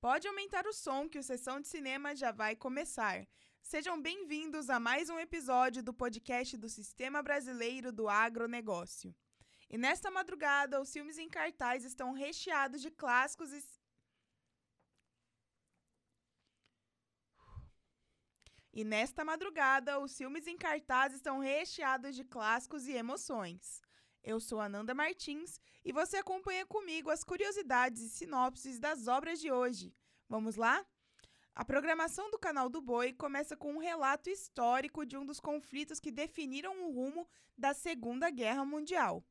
Pode aumentar o som que o Sessão de Cinema já vai começar. Sejam bem-vindos a mais um episódio do podcast do Sistema Brasileiro do Agronegócio. E nesta madrugada, os filmes em cartaz estão recheados de clássicos e E nesta madrugada, os filmes em cartaz estão recheados de clássicos e emoções. Eu sou Ananda Martins e você acompanha comigo as curiosidades e sinopses das obras de hoje. Vamos lá? A programação do canal do Boi começa com um relato histórico de um dos conflitos que definiram o rumo da Segunda Guerra Mundial.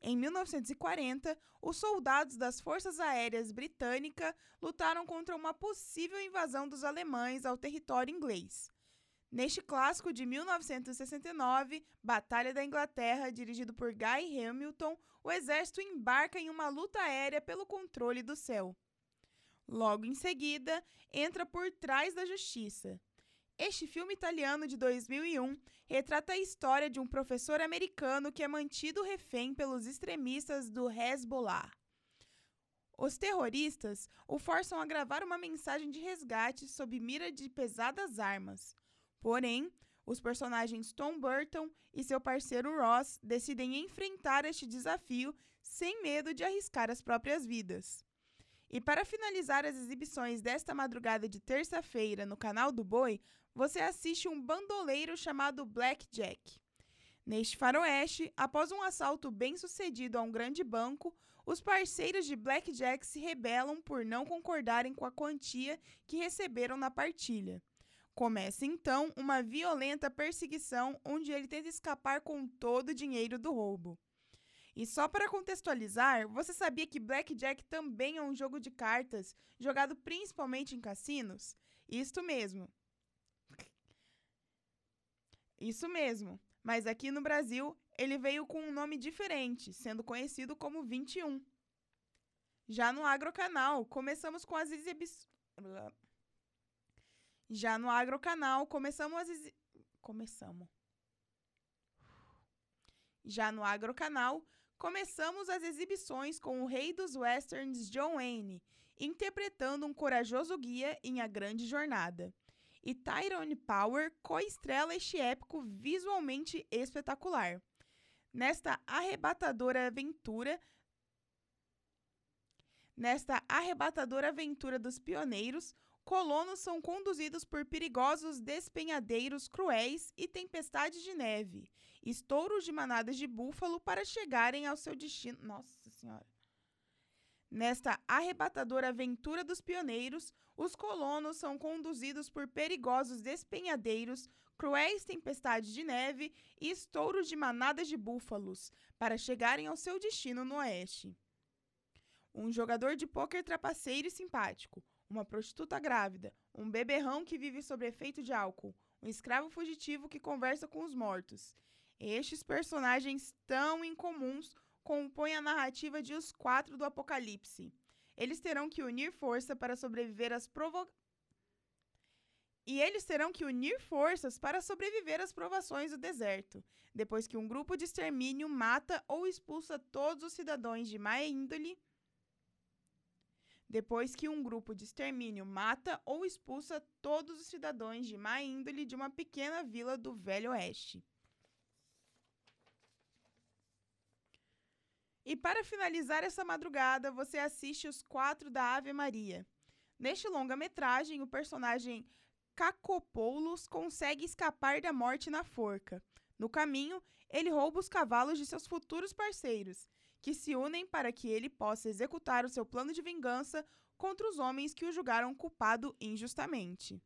Em 1940, os soldados das Forças Aéreas Britânicas lutaram contra uma possível invasão dos alemães ao território inglês. Neste clássico de 1969, Batalha da Inglaterra, dirigido por Guy Hamilton, o exército embarca em uma luta aérea pelo controle do céu. Logo em seguida, entra Por Trás da Justiça. Este filme italiano de 2001 retrata a história de um professor americano que é mantido refém pelos extremistas do Hezbollah. Os terroristas o forçam a gravar uma mensagem de resgate sob mira de pesadas armas. Porém, os personagens Tom Burton e seu parceiro Ross decidem enfrentar este desafio sem medo de arriscar as próprias vidas. E para finalizar as exibições desta madrugada de terça-feira no canal do Boi, você assiste um bandoleiro chamado Black Jack. Neste faroeste, após um assalto bem sucedido a um grande banco, os parceiros de Black Jack se rebelam por não concordarem com a quantia que receberam na partilha. Começa então uma violenta perseguição onde ele tenta escapar com todo o dinheiro do roubo. E só para contextualizar, você sabia que Blackjack também é um jogo de cartas jogado principalmente em cassinos? Isto mesmo. Isso mesmo. Mas aqui no Brasil, ele veio com um nome diferente, sendo conhecido como 21. Já no Agrocanal, começamos com as exibições. Já no Agrocanal, começamos as começamos. Já no Agrocanal, começamos as exibições com o rei dos westerns John Wayne, interpretando um corajoso guia em A Grande Jornada. E Tyrone Power coestrela este épico visualmente espetacular. Nesta arrebatadora aventura, Nesta arrebatadora aventura dos pioneiros, colonos são conduzidos por perigosos despenhadeiros cruéis e tempestades de neve, estouros de manadas de búfalo para chegarem ao seu destino. Nossa Senhora! Nesta arrebatadora aventura dos pioneiros, os colonos são conduzidos por perigosos despenhadeiros, cruéis tempestades de neve e estouros de manadas de búfalos para chegarem ao seu destino no oeste. Um jogador de pôquer trapaceiro e simpático, uma prostituta grávida, um beberrão que vive sob efeito de álcool, um escravo fugitivo que conversa com os mortos. Estes personagens tão incomuns compõem a narrativa de Os Quatro do Apocalipse. Eles terão que unir força para sobreviver às. E eles terão que unir forças para sobreviver às provações do deserto, depois que um grupo de extermínio mata ou expulsa todos os cidadãos de má índole depois que um grupo de extermínio mata ou expulsa todos os cidadãos de má índole de uma pequena vila do Velho Oeste. E para finalizar essa madrugada, você assiste os quatro da Ave Maria. Neste longa-metragem, o personagem Cacopoulos consegue escapar da morte na forca. No caminho, ele rouba os cavalos de seus futuros parceiros que se unem para que ele possa executar o seu plano de vingança contra os homens que o julgaram culpado injustamente.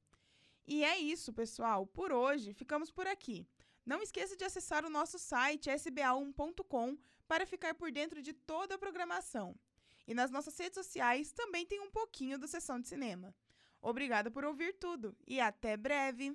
E é isso, pessoal. Por hoje, ficamos por aqui. Não esqueça de acessar o nosso site sba1.com para ficar por dentro de toda a programação. E nas nossas redes sociais também tem um pouquinho do Sessão de Cinema. Obrigada por ouvir tudo e até breve!